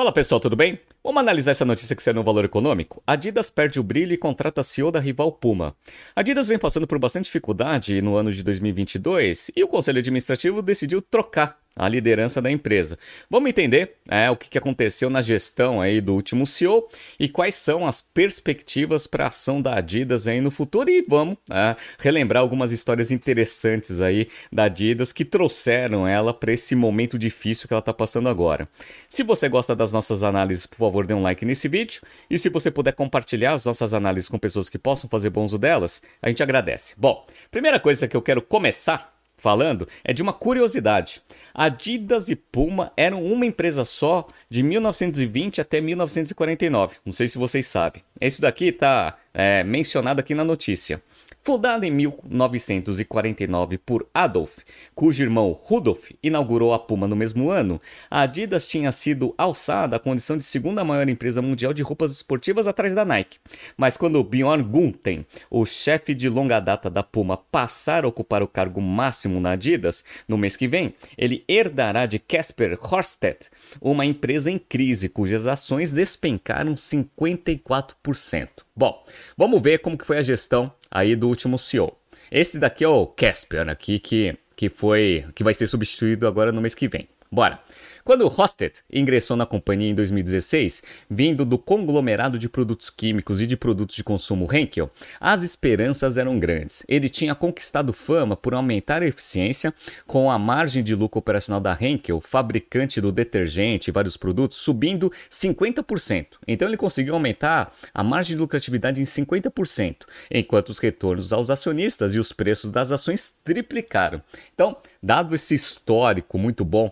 Fala pessoal, tudo bem? Vamos analisar essa notícia que saiu no Valor Econômico? Adidas perde o brilho e contrata CEO da rival Puma. Adidas vem passando por bastante dificuldade no ano de 2022 e o Conselho Administrativo decidiu trocar a liderança da empresa. Vamos entender é, o que aconteceu na gestão aí do último CEO e quais são as perspectivas para a ação da Adidas aí no futuro e vamos é, relembrar algumas histórias interessantes aí da Adidas que trouxeram ela para esse momento difícil que ela está passando agora. Se você gosta das nossas análises, por favor, dê um like nesse vídeo e se você puder compartilhar as nossas análises com pessoas que possam fazer bom uso delas, a gente agradece. Bom, primeira coisa que eu quero começar falando é de uma curiosidade. Adidas e Puma eram uma empresa só de 1920 até 1949. Não sei se vocês sabem. Isso daqui está é, mencionado aqui na notícia. Fundada em 1949 por Adolf, cujo irmão Rudolf inaugurou a Puma no mesmo ano, a Adidas tinha sido alçada à condição de segunda maior empresa mundial de roupas esportivas atrás da Nike. Mas quando Bjorn Gulten, o chefe de longa data da Puma, passar a ocupar o cargo máximo na Adidas no mês que vem, ele herdará de Casper Horstedt, uma empresa em crise cujas ações despencaram 54%. Bom, vamos ver como que foi a gestão aí do último CEO. Esse daqui é o Casper aqui que, que foi que vai ser substituído agora no mês que vem. Bora. Quando Hosted ingressou na companhia em 2016, vindo do conglomerado de produtos químicos e de produtos de consumo Henkel, as esperanças eram grandes. Ele tinha conquistado fama por aumentar a eficiência, com a margem de lucro operacional da Henkel, fabricante do detergente e vários produtos, subindo 50%. Então ele conseguiu aumentar a margem de lucratividade em 50%, enquanto os retornos aos acionistas e os preços das ações triplicaram. Então, dado esse histórico muito bom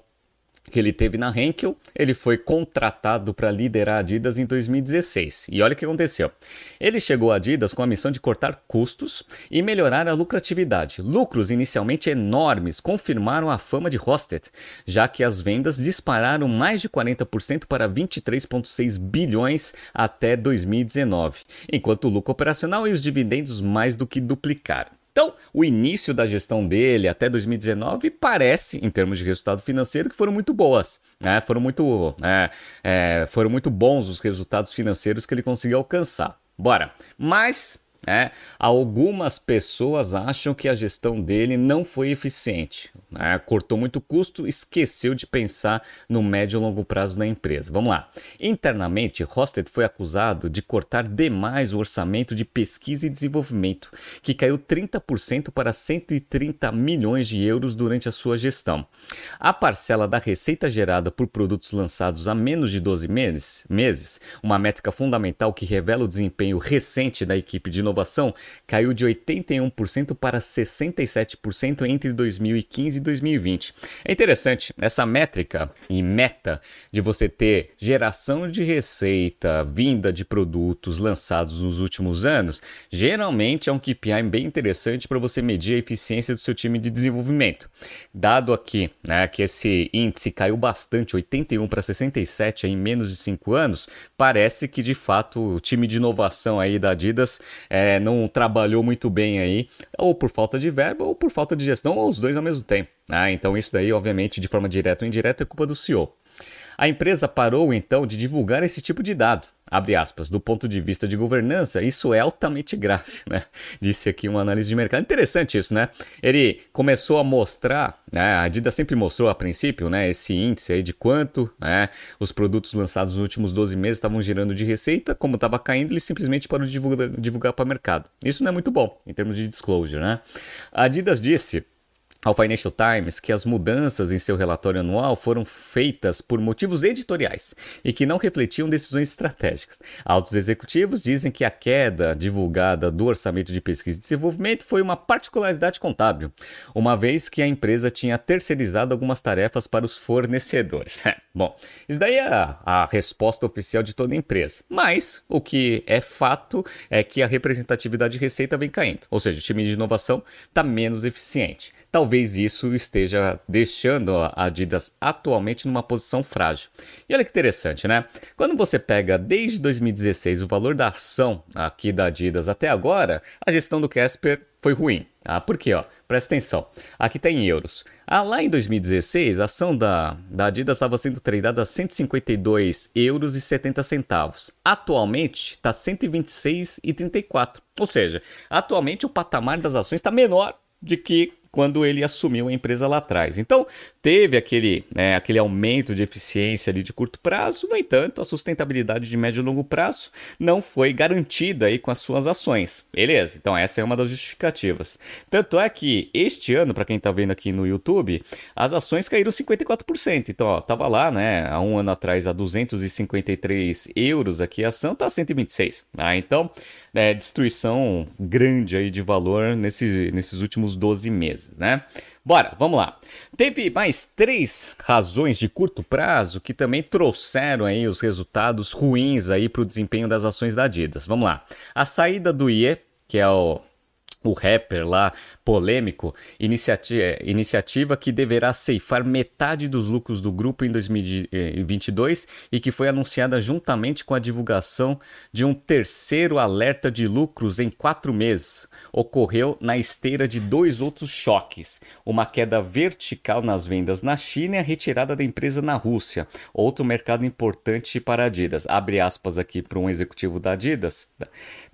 que ele teve na Henkel, ele foi contratado para liderar a Adidas em 2016. E olha o que aconteceu. Ele chegou à Adidas com a missão de cortar custos e melhorar a lucratividade. Lucros inicialmente enormes confirmaram a fama de Hosted, já que as vendas dispararam mais de 40% para 23,6 bilhões até 2019, enquanto o lucro operacional e os dividendos mais do que duplicaram. Então, o início da gestão dele até 2019 parece, em termos de resultado financeiro, que foram muito boas. Né? Foram, muito, é, é, foram muito bons os resultados financeiros que ele conseguiu alcançar. Bora. Mas é, algumas pessoas acham que a gestão dele não foi eficiente. Né? Cortou muito custo, esqueceu de pensar no médio e longo prazo da empresa. Vamos lá. Internamente, Hosted foi acusado de cortar demais o orçamento de pesquisa e desenvolvimento, que caiu 30% para 130 milhões de euros durante a sua gestão. A parcela da receita gerada por produtos lançados há menos de 12 meses, meses uma métrica fundamental que revela o desempenho recente da equipe de inovação caiu de 81% para 67% entre 2015 e 2020. É interessante, essa métrica e meta de você ter geração de receita vinda de produtos lançados nos últimos anos, geralmente é um KPI bem interessante para você medir a eficiência do seu time de desenvolvimento. Dado aqui né, que esse índice caiu bastante, 81 para 67 em menos de 5 anos, parece que de fato o time de inovação aí da Adidas é, é, não trabalhou muito bem aí, ou por falta de verba, ou por falta de gestão, ou os dois ao mesmo tempo. Ah, então isso daí, obviamente, de forma direta ou indireta, é culpa do CEO. A empresa parou então de divulgar esse tipo de dado. Abre aspas, do ponto de vista de governança, isso é altamente grave, né? Disse aqui uma análise de mercado. Interessante isso, né? Ele começou a mostrar, né? a Adidas sempre mostrou a princípio, né? Esse índice aí de quanto né? os produtos lançados nos últimos 12 meses estavam gerando de receita, como estava caindo, ele simplesmente parou de divulgar, divulgar para o mercado. Isso não é muito bom em termos de disclosure, né? A Adidas disse ao Financial Times que as mudanças em seu relatório anual foram feitas por motivos editoriais e que não refletiam decisões estratégicas. Altos executivos dizem que a queda divulgada do orçamento de pesquisa e desenvolvimento foi uma particularidade contábil, uma vez que a empresa tinha terceirizado algumas tarefas para os fornecedores. Bom, isso daí é a, a resposta oficial de toda empresa. Mas o que é fato é que a representatividade de receita vem caindo, ou seja, o time de inovação está menos eficiente. Talvez isso esteja deixando a Adidas atualmente numa posição frágil. E olha que interessante, né? Quando você pega desde 2016 o valor da ação aqui da Adidas até agora, a gestão do Casper foi ruim. Ah, por quê? Ó? presta atenção. Aqui está em euros. Ah, lá em 2016, a ação da, da Adidas estava sendo tradada a 152 euros e 70 centavos. Atualmente está 126,34. Ou seja, atualmente o patamar das ações está menor de que quando ele assumiu a empresa lá atrás. Então, teve aquele, né, aquele aumento de eficiência ali de curto prazo, no entanto, a sustentabilidade de médio e longo prazo não foi garantida aí com as suas ações. Beleza, então essa é uma das justificativas. Tanto é que este ano, para quem está vendo aqui no YouTube, as ações caíram 54%. Então, ó, tava lá, né, há um ano atrás a 253 euros aqui, a ação tá 126. Ah, então, é, destruição grande aí de valor nesse, nesses últimos 12 meses, né? Bora, vamos lá. Teve mais três razões de curto prazo que também trouxeram aí os resultados ruins aí para o desempenho das ações da Adidas. Vamos lá. A saída do IE, que é o o rapper lá polêmico, iniciativa, iniciativa que deverá ceifar metade dos lucros do grupo em 2022 e que foi anunciada juntamente com a divulgação de um terceiro alerta de lucros em quatro meses. Ocorreu na esteira de dois outros choques: uma queda vertical nas vendas na China e a retirada da empresa na Rússia, outro mercado importante para Adidas. Abre aspas aqui para um executivo da Adidas.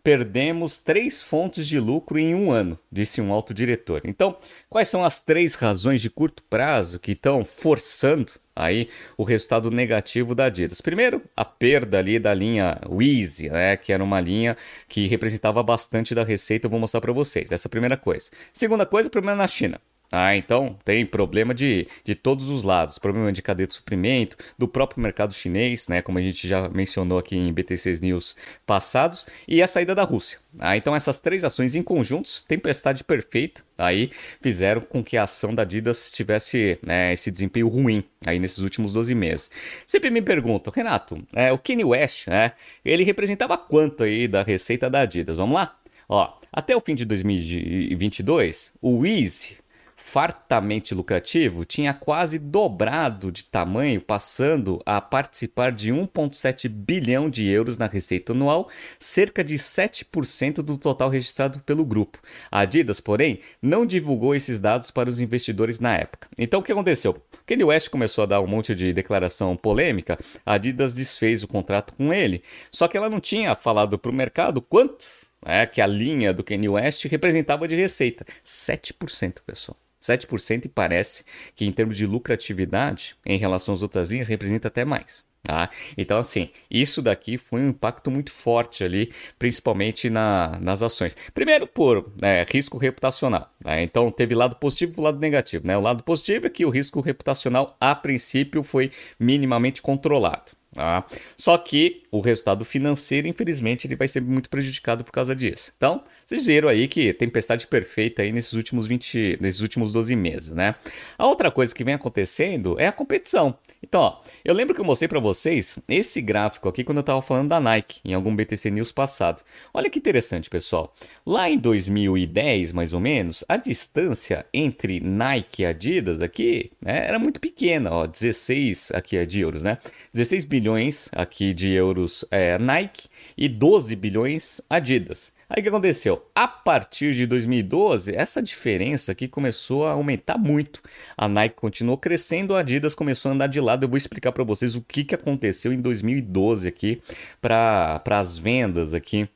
Perdemos três fontes de lucro em um ano, disse um alto diretor. Então, quais são as três razões de curto prazo que estão forçando aí o resultado negativo da Adidas. Primeiro, a perda ali da linha Wheezy, né, que era uma linha que representava bastante da receita, eu vou mostrar para vocês. Essa é a primeira coisa. Segunda coisa, problema na China. Ah, então tem problema de, de todos os lados, problema de cadeia de suprimento, do próprio mercado chinês, né, como a gente já mencionou aqui em BTCs News passados, e a saída da Rússia. Ah, então essas três ações em conjuntos, tempestade perfeita, aí fizeram com que a ação da Adidas tivesse né, esse desempenho ruim aí nesses últimos 12 meses. Sempre me perguntam, Renato, é, o Kanye West, né, ele representava quanto aí da receita da Adidas? Vamos lá? Ó, até o fim de 2022, o Wiz fartamente lucrativo, tinha quase dobrado de tamanho, passando a participar de 1,7 bilhão de euros na receita anual, cerca de 7% do total registrado pelo grupo. A Adidas, porém, não divulgou esses dados para os investidores na época. Então, o que aconteceu? Kanye West começou a dar um monte de declaração polêmica, a Adidas desfez o contrato com ele, só que ela não tinha falado para o mercado quanto é, que a linha do Kanye West representava de receita. 7%, pessoal. 7% e parece que em termos de lucratividade, em relação às outras linhas, representa até mais. Tá? Então, assim, isso daqui foi um impacto muito forte ali, principalmente na, nas ações. Primeiro, por né, risco reputacional. Né? Então, teve lado positivo e lado negativo. Né? O lado positivo é que o risco reputacional, a princípio, foi minimamente controlado. Tá? Só que o resultado financeiro, infelizmente, ele vai ser muito prejudicado por causa disso. Então, vocês viram aí que tempestade perfeita aí nesses últimos 20, nesses últimos 12 meses, né? A outra coisa que vem acontecendo é a competição. Então, ó, eu lembro que eu mostrei para vocês esse gráfico aqui quando eu estava falando da Nike, em algum BTC News passado. Olha que interessante, pessoal. Lá em 2010, mais ou menos, a distância entre Nike e Adidas aqui né, era muito pequena, ó, 16 aqui é de euros, né? 16 bilhões aqui de euros é, Nike e 12 bilhões Adidas. Aí o que aconteceu? A partir de 2012, essa diferença aqui começou a aumentar muito. A Nike continuou crescendo, a Adidas começou a andar de lado. Eu vou explicar para vocês o que, que aconteceu em 2012 aqui para as vendas aqui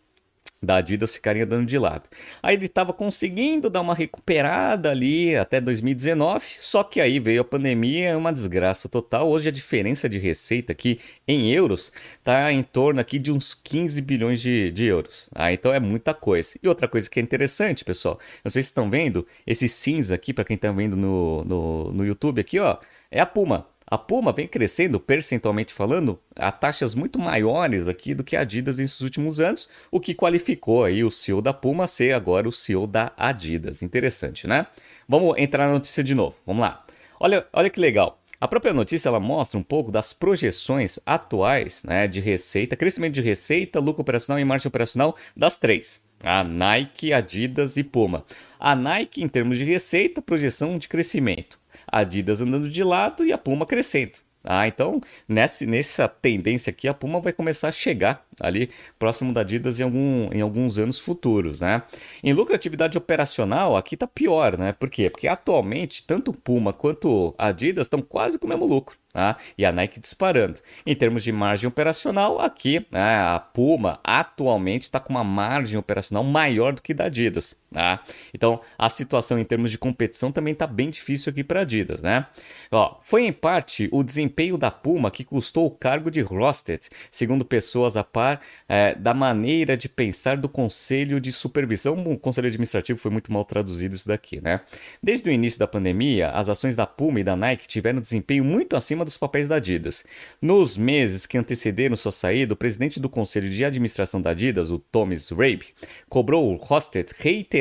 da Adidas ficaria dando de lado. Aí ele estava conseguindo dar uma recuperada ali até 2019, só que aí veio a pandemia, uma desgraça total. Hoje a diferença de receita aqui em euros está em torno aqui de uns 15 bilhões de, de euros. Ah, então é muita coisa. E outra coisa que é interessante, pessoal, não sei se estão vendo, esse cinza aqui, para quem está vendo no, no, no YouTube aqui, ó, é a Puma. A Puma vem crescendo, percentualmente falando, a taxas muito maiores aqui do que a Adidas nesses últimos anos, o que qualificou aí o CEO da Puma a ser agora o CEO da Adidas. Interessante, né? Vamos entrar na notícia de novo. Vamos lá. Olha, olha que legal. A própria notícia ela mostra um pouco das projeções atuais né, de receita, crescimento de receita, lucro operacional e margem operacional das três. A Nike, Adidas e Puma. A Nike, em termos de receita, projeção de crescimento. Adidas andando de lado e a Puma crescendo. Ah, então, nessa, nessa tendência aqui, a Puma vai começar a chegar ali próximo da Adidas em, algum, em alguns anos futuros, né? Em lucratividade operacional, aqui tá pior, né? Por quê? Porque atualmente, tanto Puma quanto a Adidas estão quase com o mesmo lucro. Tá? E a Nike disparando. Em termos de margem operacional, aqui né, a Puma atualmente está com uma margem operacional maior do que da Adidas. Tá? Então a situação em termos de competição também está bem difícil aqui para a Adidas. Né? Ó, foi em parte o desempenho da Puma que custou o cargo de Rosted, segundo pessoas a par é, da maneira de pensar do Conselho de Supervisão. O Conselho Administrativo foi muito mal traduzido isso daqui. Né? Desde o início da pandemia, as ações da Puma e da Nike tiveram desempenho muito acima dos papéis da Adidas. Nos meses que antecederam sua saída, o presidente do conselho de administração da Adidas, o Thomas Rabe, cobrou o Hosted reiteradamente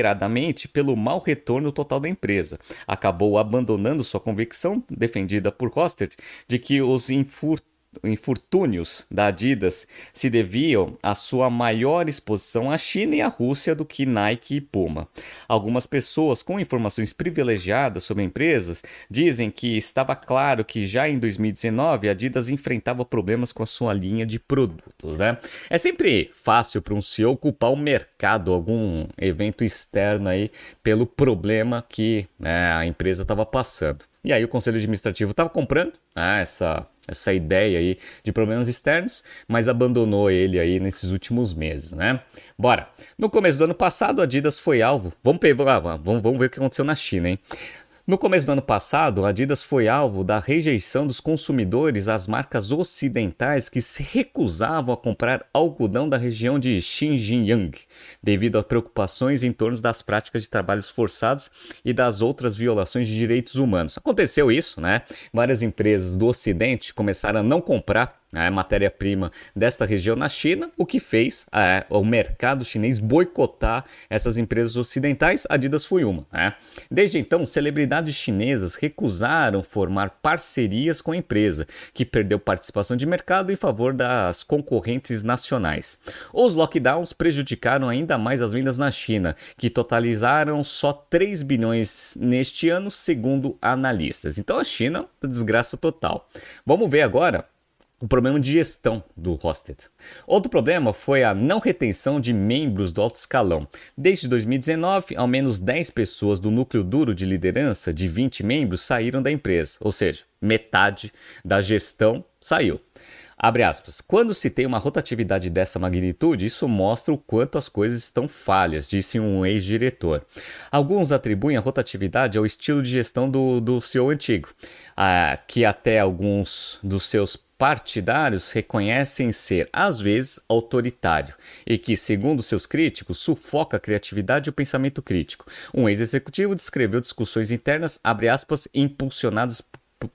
pelo mau retorno total da empresa. Acabou abandonando sua convicção, defendida por Hosted, de que os infortúnios infortúnios da Adidas se deviam à sua maior exposição à China e à Rússia do que Nike e Puma. Algumas pessoas com informações privilegiadas sobre empresas dizem que estava claro que já em 2019 a Adidas enfrentava problemas com a sua linha de produtos. Né? É sempre fácil para um CEO culpar o mercado, algum evento externo aí, pelo problema que né, a empresa estava passando. E aí o conselho administrativo estava comprando né, essa essa ideia aí de problemas externos, mas abandonou ele aí nesses últimos meses, né? Bora. No começo do ano passado, a Adidas foi alvo. Vamos, vamos, vamos ver o que aconteceu na China, hein? No começo do ano passado, a Adidas foi alvo da rejeição dos consumidores às marcas ocidentais que se recusavam a comprar algodão da região de Xinjiang, devido a preocupações em torno das práticas de trabalhos forçados e das outras violações de direitos humanos. Aconteceu isso, né? Várias empresas do Ocidente começaram a não comprar a matéria-prima desta região na China, o que fez é, o mercado chinês boicotar essas empresas ocidentais. Adidas foi uma. Né? Desde então, celebridades chinesas recusaram formar parcerias com a empresa, que perdeu participação de mercado em favor das concorrentes nacionais. Os lockdowns prejudicaram ainda mais as vendas na China, que totalizaram só 3 bilhões neste ano, segundo analistas. Então a China, desgraça total. Vamos ver agora o problema de gestão do Hosted. Outro problema foi a não retenção de membros do alto escalão. Desde 2019, ao menos 10 pessoas do núcleo duro de liderança de 20 membros saíram da empresa, ou seja, metade da gestão saiu. Abre aspas. Quando se tem uma rotatividade dessa magnitude, isso mostra o quanto as coisas estão falhas, disse um ex-diretor. Alguns atribuem a rotatividade ao estilo de gestão do, do CEO antigo, ah, que até alguns dos seus partidários reconhecem ser, às vezes, autoritário e que, segundo seus críticos, sufoca a criatividade e o pensamento crítico. Um ex-executivo descreveu discussões internas, abre aspas, impulsionadas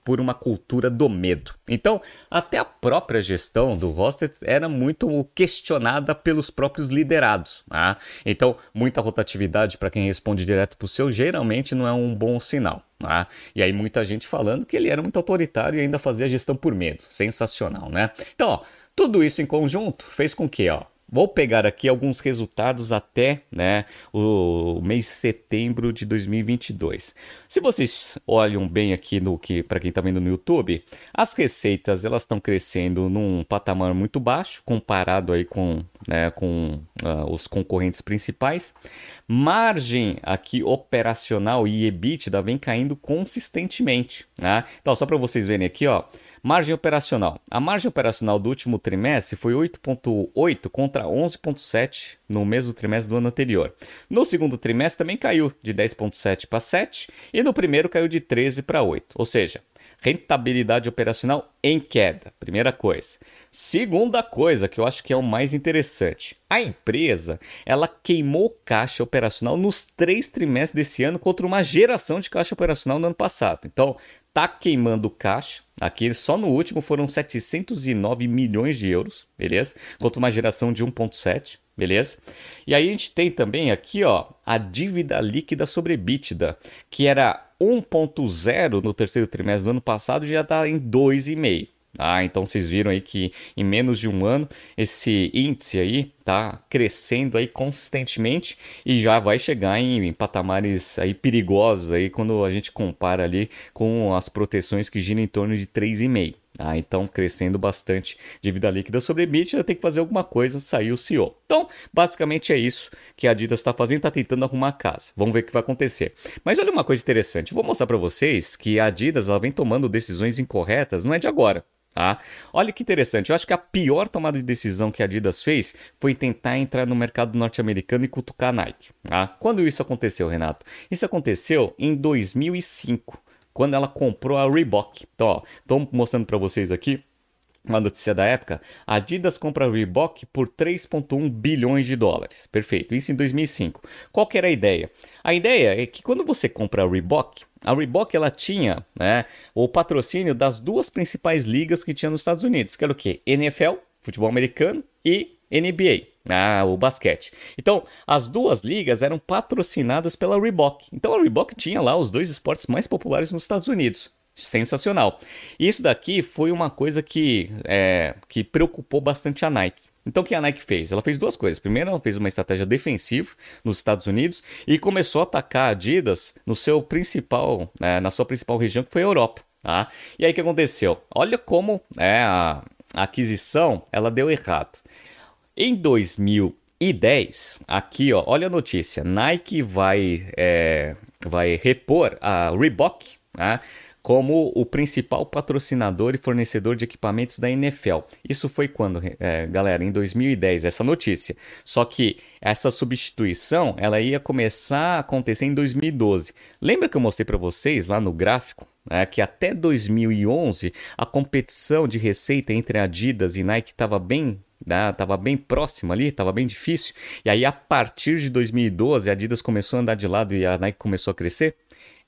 por uma cultura do medo. Então, até a própria gestão do Hostet era muito questionada pelos próprios liderados. Né? Então, muita rotatividade para quem responde direto para o seu geralmente não é um bom sinal. Né? E aí, muita gente falando que ele era muito autoritário e ainda fazia gestão por medo. Sensacional, né? Então, ó, tudo isso em conjunto fez com que ó, Vou pegar aqui alguns resultados até né, o mês de setembro de 2022. Se vocês olham bem aqui no que para quem está vendo no YouTube, as receitas elas estão crescendo num patamar muito baixo comparado aí com, né, com uh, os concorrentes principais. Margem aqui operacional e EBITDA vem caindo consistentemente. Né? Então só para vocês verem aqui, ó. Margem operacional. A margem operacional do último trimestre foi 8,8 contra 11,7 no mesmo trimestre do ano anterior. No segundo trimestre também caiu de 10,7 para 7 e no primeiro caiu de 13 para 8. Ou seja, rentabilidade operacional em queda. Primeira coisa. Segunda coisa, que eu acho que é o mais interessante. A empresa, ela queimou caixa operacional nos três trimestres desse ano contra uma geração de caixa operacional no ano passado. Então, tá queimando caixa. Aqui só no último foram 709 milhões de euros, beleza? Contra uma geração de 1.7, beleza? E aí a gente tem também aqui, ó, a dívida líquida sobre EBITDA, que era 1.0 no terceiro trimestre do ano passado, já está em 2,5. Ah, então vocês viram aí que em menos de um ano esse índice aí tá crescendo aí consistentemente e já vai chegar em, em, patamares aí perigosos aí quando a gente compara ali com as proteções que giram em torno de 3,5. Ah, então crescendo bastante dívida líquida sobre EBITDA, tem que fazer alguma coisa, saiu o CEO. Então, basicamente é isso que a Adidas está fazendo, está tentando arrumar a casa. Vamos ver o que vai acontecer. Mas olha uma coisa interessante, vou mostrar para vocês que a Adidas ela vem tomando decisões incorretas, não é de agora. Tá? Olha que interessante, eu acho que a pior tomada de decisão que a Adidas fez foi tentar entrar no mercado norte-americano e cutucar a Nike. Tá? Quando isso aconteceu, Renato? Isso aconteceu em 2005, quando ela comprou a Reebok. Então, estou mostrando para vocês aqui uma notícia da época, Adidas compra Reebok por 3,1 bilhões de dólares. Perfeito, isso em 2005. Qual que era a ideia? A ideia é que quando você compra a Reebok, a Reebok ela tinha né, o patrocínio das duas principais ligas que tinha nos Estados Unidos, que era o quê? NFL, futebol americano, e NBA, ah, o basquete. Então, as duas ligas eram patrocinadas pela Reebok. Então, a Reebok tinha lá os dois esportes mais populares nos Estados Unidos. Sensacional. Isso daqui foi uma coisa que, é, que preocupou bastante a Nike. Então o que a Nike fez? Ela fez duas coisas. Primeiro, ela fez uma estratégia defensiva nos Estados Unidos e começou a atacar a Adidas no seu principal, né, na sua principal região, que foi a Europa. Tá? E aí o que aconteceu? Olha como é, a, aquisição ela deu errado. Em 2010, aqui ó, olha a notícia: Nike vai, é, vai repor a Reebok. Tá? Como o principal patrocinador e fornecedor de equipamentos da NFL. Isso foi quando, é, galera, em 2010, essa notícia. Só que essa substituição ela ia começar a acontecer em 2012. Lembra que eu mostrei para vocês lá no gráfico é, que até 2011 a competição de receita entre Adidas e Nike estava bem estava bem próxima ali, estava bem difícil. E aí, a partir de 2012, a Adidas começou a andar de lado e a Nike começou a crescer.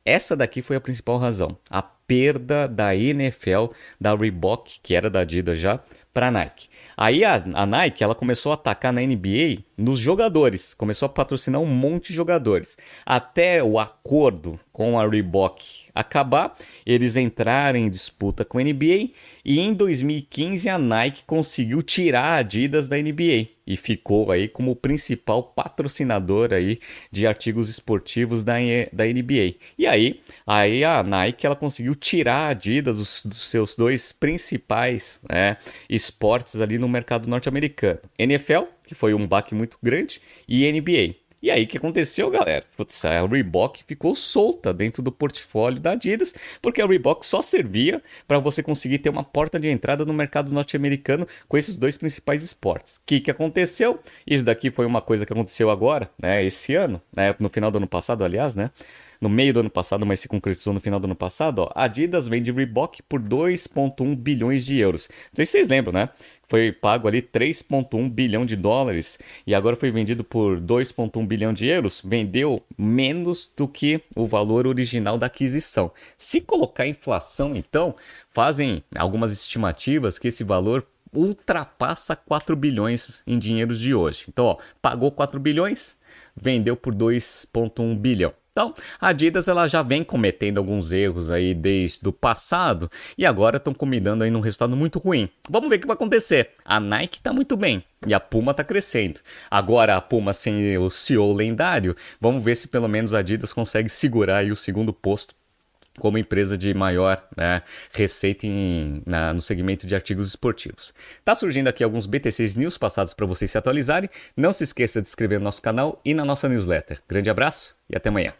Essa daqui foi a principal razão. A perda da NFL, da Reebok, que era da Adidas já, para a Nike. Aí a, a, Nike ela começou a atacar na NBA nos jogadores, começou a patrocinar um monte de jogadores. Até o acordo com a Reebok acabar, eles entrarem em disputa com a NBA e em 2015 a Nike conseguiu tirar a Adidas da NBA e ficou aí como principal patrocinador aí de artigos esportivos da, da NBA. E aí, aí a Nike ela conseguiu tirar a Adidas dos, dos seus dois principais né, esportes ali no mercado norte-americano. NFL, que foi um baque muito grande, e NBA. E aí o que aconteceu, galera? Putz, a Reebok ficou solta dentro do portfólio da Adidas, porque a Reebok só servia para você conseguir ter uma porta de entrada no mercado norte-americano com esses dois principais esportes. O que, que aconteceu? Isso daqui foi uma coisa que aconteceu agora, né, esse ano, né, no final do ano passado, aliás, né? No meio do ano passado, mas se concretizou no final do ano passado, ó, a Adidas vende Reebok por 2,1 bilhões de euros. Não sei se vocês lembram, né? Foi pago ali 3,1 bilhão de dólares e agora foi vendido por 2,1 bilhão de euros. Vendeu menos do que o valor original da aquisição. Se colocar inflação, então, fazem algumas estimativas que esse valor ultrapassa 4 bilhões em dinheiros de hoje. Então, ó, pagou 4 bilhões, vendeu por 2,1 bilhão. Então, a Adidas ela já vem cometendo alguns erros aí desde o passado e agora estão combinando aí num resultado muito ruim. Vamos ver o que vai acontecer. A Nike está muito bem e a Puma está crescendo. Agora a Puma sem o CEO lendário, vamos ver se pelo menos a Adidas consegue segurar aí o segundo posto como empresa de maior né, receita em, na, no segmento de artigos esportivos. Tá surgindo aqui alguns BTCs News passados para vocês se atualizarem. Não se esqueça de se inscrever no nosso canal e na nossa newsletter. Grande abraço e até amanhã.